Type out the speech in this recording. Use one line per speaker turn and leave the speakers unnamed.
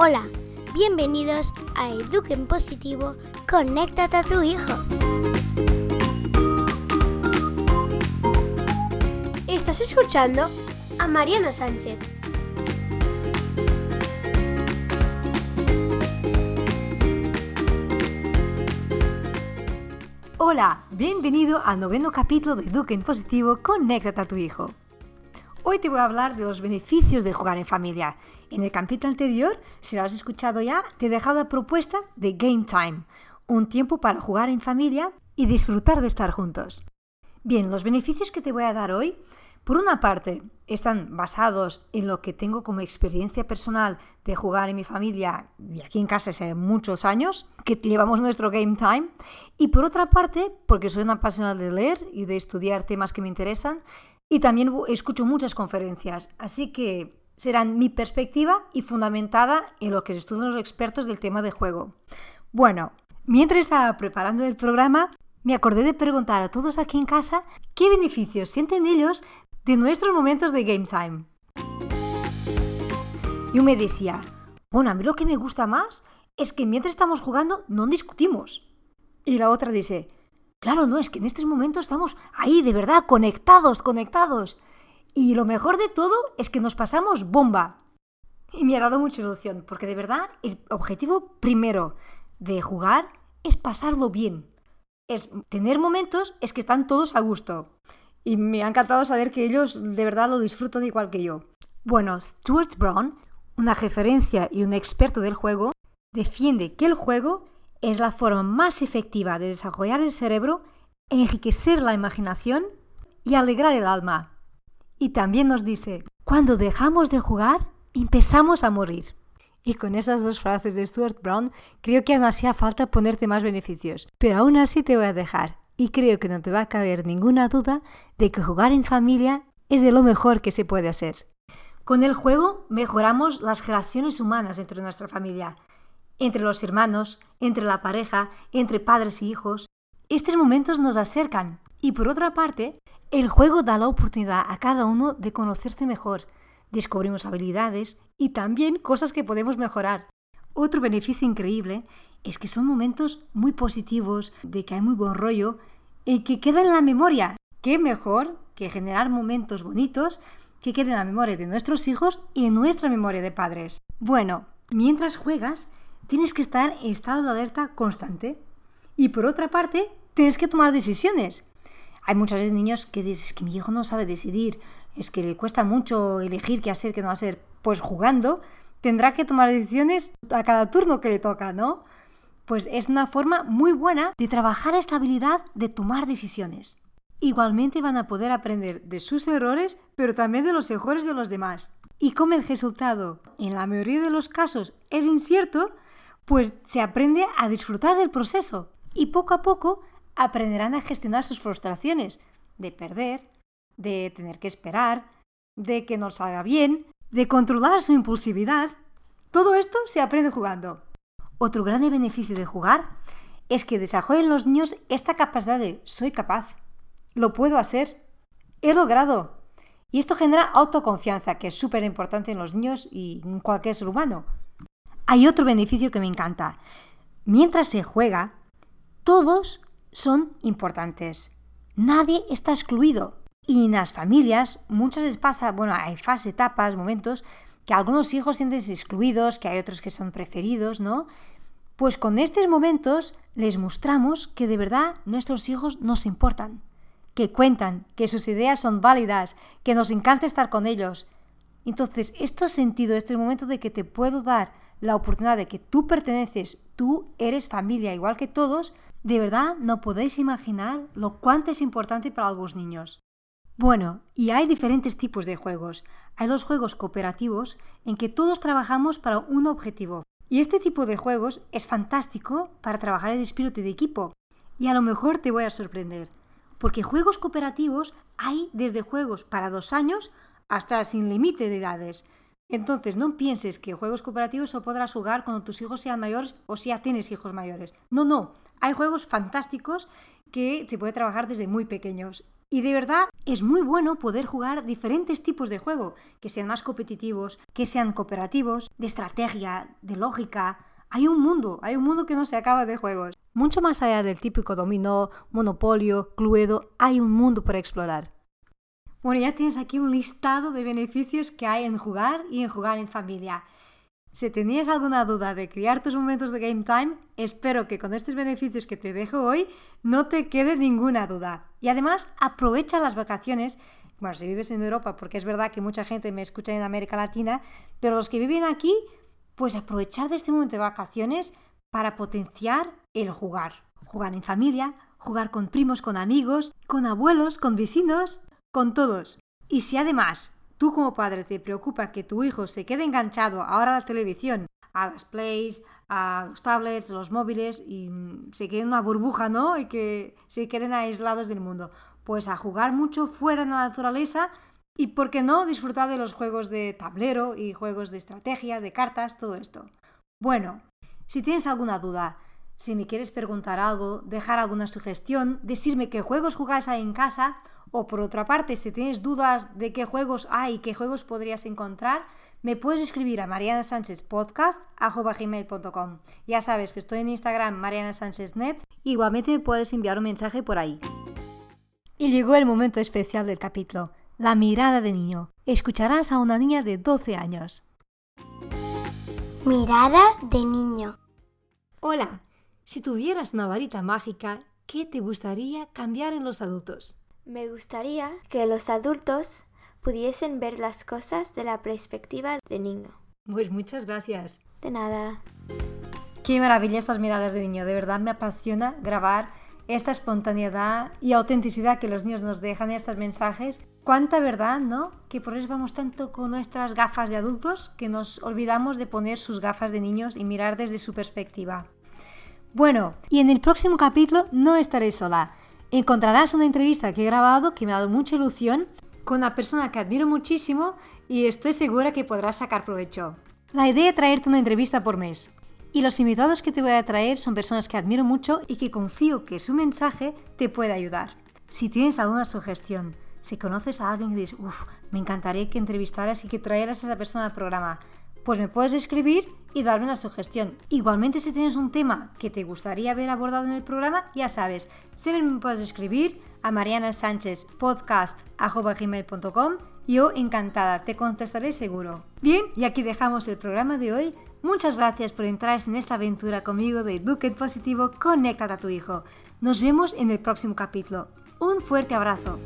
Hola, bienvenidos a Eduquen Positivo, conéctate a tu hijo. Estás escuchando a Mariana Sánchez.
Hola, bienvenido al noveno capítulo de Eduquen Positivo, conéctate a tu hijo. Hoy te voy a hablar de los beneficios de jugar en familia. En el capítulo anterior, si lo has escuchado ya, te he dejado la propuesta de Game Time, un tiempo para jugar en familia y disfrutar de estar juntos. Bien, los beneficios que te voy a dar hoy, por una parte, están basados en lo que tengo como experiencia personal de jugar en mi familia y aquí en casa hace muchos años, que llevamos nuestro Game Time, y por otra parte, porque soy una apasionada de leer y de estudiar temas que me interesan, y también escucho muchas conferencias, así que serán mi perspectiva y fundamentada en lo que estudian los expertos del tema de juego. Bueno, mientras estaba preparando el programa, me acordé de preguntar a todos aquí en casa qué beneficios sienten ellos de nuestros momentos de game time. Yo me decía, bueno, a mí lo que me gusta más es que mientras estamos jugando no discutimos. Y la otra dice, Claro, no, es que en estos momentos estamos ahí, de verdad, conectados, conectados. Y lo mejor de todo es que nos pasamos bomba. Y me ha dado mucha ilusión, porque de verdad el objetivo primero de jugar es pasarlo bien. Es tener momentos, es que están todos a gusto. Y me ha encantado saber que ellos de verdad lo disfrutan igual que yo. Bueno, Stuart Brown, una referencia y un experto del juego, defiende que el juego es la forma más efectiva de desarrollar el cerebro, enriquecer la imaginación y alegrar el alma. Y también nos dice, cuando dejamos de jugar, empezamos a morir. Y con esas dos frases de Stuart Brown, creo que no hacía falta ponerte más beneficios. Pero aún así te voy a dejar. Y creo que no te va a caber ninguna duda de que jugar en familia es de lo mejor que se puede hacer. Con el juego mejoramos las relaciones humanas entre nuestra familia entre los hermanos, entre la pareja, entre padres y hijos. Estos momentos nos acercan y por otra parte, el juego da la oportunidad a cada uno de conocerse mejor. Descubrimos habilidades y también cosas que podemos mejorar. Otro beneficio increíble es que son momentos muy positivos, de que hay muy buen rollo y que quedan en la memoria. ¿Qué mejor que generar momentos bonitos que queden en la memoria de nuestros hijos y en nuestra memoria de padres? Bueno, mientras juegas, tienes que estar en estado de alerta constante. Y por otra parte, tienes que tomar decisiones. Hay muchos niños que dicen, que mi hijo no sabe decidir, es que le cuesta mucho elegir qué hacer, qué no hacer. Pues jugando tendrá que tomar decisiones a cada turno que le toca, ¿no? Pues es una forma muy buena de trabajar esta habilidad de tomar decisiones. Igualmente van a poder aprender de sus errores, pero también de los errores de los demás. Y como el resultado, en la mayoría de los casos, es incierto, pues se aprende a disfrutar del proceso y poco a poco aprenderán a gestionar sus frustraciones de perder, de tener que esperar, de que no salga bien, de controlar su impulsividad. Todo esto se aprende jugando. Otro gran beneficio de jugar es que desarrollen los niños esta capacidad de soy capaz, lo puedo hacer, he logrado. Y esto genera autoconfianza, que es súper importante en los niños y en cualquier ser humano. Hay otro beneficio que me encanta. Mientras se juega, todos son importantes. Nadie está excluido. Y en las familias muchas veces pasa, bueno, hay fases, etapas, momentos que algunos hijos sienten excluidos, que hay otros que son preferidos, ¿no? Pues con estos momentos les mostramos que de verdad nuestros hijos nos importan, que cuentan, que sus ideas son válidas, que nos encanta estar con ellos. Entonces, esto sentido, este momento de que te puedo dar la oportunidad de que tú perteneces, tú eres familia igual que todos, de verdad no podéis imaginar lo cuánto es importante para algunos niños. Bueno, y hay diferentes tipos de juegos. Hay los juegos cooperativos en que todos trabajamos para un objetivo. Y este tipo de juegos es fantástico para trabajar el espíritu de equipo. Y a lo mejor te voy a sorprender, porque juegos cooperativos hay desde juegos para dos años hasta sin límite de edades. Entonces, no pienses que juegos cooperativos o podrás jugar cuando tus hijos sean mayores o si ya tienes hijos mayores. No, no. Hay juegos fantásticos que se puede trabajar desde muy pequeños. Y de verdad, es muy bueno poder jugar diferentes tipos de juego, que sean más competitivos, que sean cooperativos, de estrategia, de lógica. Hay un mundo, hay un mundo que no se acaba de juegos. Mucho más allá del típico dominó, monopolio, cluedo, hay un mundo por explorar. Bueno, ya tienes aquí un listado de beneficios que hay en jugar y en jugar en familia. Si tenías alguna duda de criar tus momentos de game time, espero que con estos beneficios que te dejo hoy no te quede ninguna duda. Y además aprovecha las vacaciones, bueno, si vives en Europa, porque es verdad que mucha gente me escucha en América Latina, pero los que viven aquí, pues aprovechar de este momento de vacaciones para potenciar el jugar. Jugar en familia, jugar con primos, con amigos, con abuelos, con vecinos, con todos. Y si además tú como padre te preocupa que tu hijo se quede enganchado ahora a la televisión, a las plays, a los tablets, a los móviles y mm, se quede en una burbuja, ¿no? Y que se queden aislados del mundo. Pues a jugar mucho fuera en la naturaleza y, ¿por qué no?, disfrutar de los juegos de tablero y juegos de estrategia, de cartas, todo esto. Bueno, si tienes alguna duda, si me quieres preguntar algo, dejar alguna sugestión, decirme qué juegos jugáis ahí en casa, o por otra parte, si tienes dudas de qué juegos hay y qué juegos podrías encontrar, me puedes escribir a Mariana Sánchez Podcast gmail.com. Ya sabes que estoy en Instagram Mariana Sánchez Net. Igualmente me puedes enviar un mensaje por ahí. Y llegó el momento especial del capítulo, la mirada de niño. Escucharás a una niña de 12 años.
Mirada de niño.
Hola, si tuvieras una varita mágica, ¿qué te gustaría cambiar en los adultos?
Me gustaría que los adultos pudiesen ver las cosas de la perspectiva de niño.
Pues muchas gracias.
De nada.
Qué maravilla estas miradas de niño. De verdad me apasiona grabar esta espontaneidad y autenticidad que los niños nos dejan en estos mensajes. Cuánta verdad, ¿no? Que por eso vamos tanto con nuestras gafas de adultos que nos olvidamos de poner sus gafas de niños y mirar desde su perspectiva. Bueno, y en el próximo capítulo no estaré sola encontrarás una entrevista que he grabado que me ha dado mucha ilusión con una persona que admiro muchísimo y estoy segura que podrás sacar provecho. La idea es traerte una entrevista por mes. Y los invitados que te voy a traer son personas que admiro mucho y que confío que su mensaje te puede ayudar. Si tienes alguna sugestión, si conoces a alguien que dices, uff, me encantaría que entrevistaras y que traeras a esa persona al programa, pues me puedes escribir y darme una sugestión. Igualmente, si tienes un tema que te gustaría ver abordado en el programa, ya sabes, siempre me puedes escribir a Mariana Sánchez podcast.gmail.com. Yo encantada, te contestaré seguro. Bien, y aquí dejamos el programa de hoy. Muchas gracias por entrar en esta aventura conmigo de Duque Positivo, conecta a tu hijo. Nos vemos en el próximo capítulo. Un fuerte abrazo.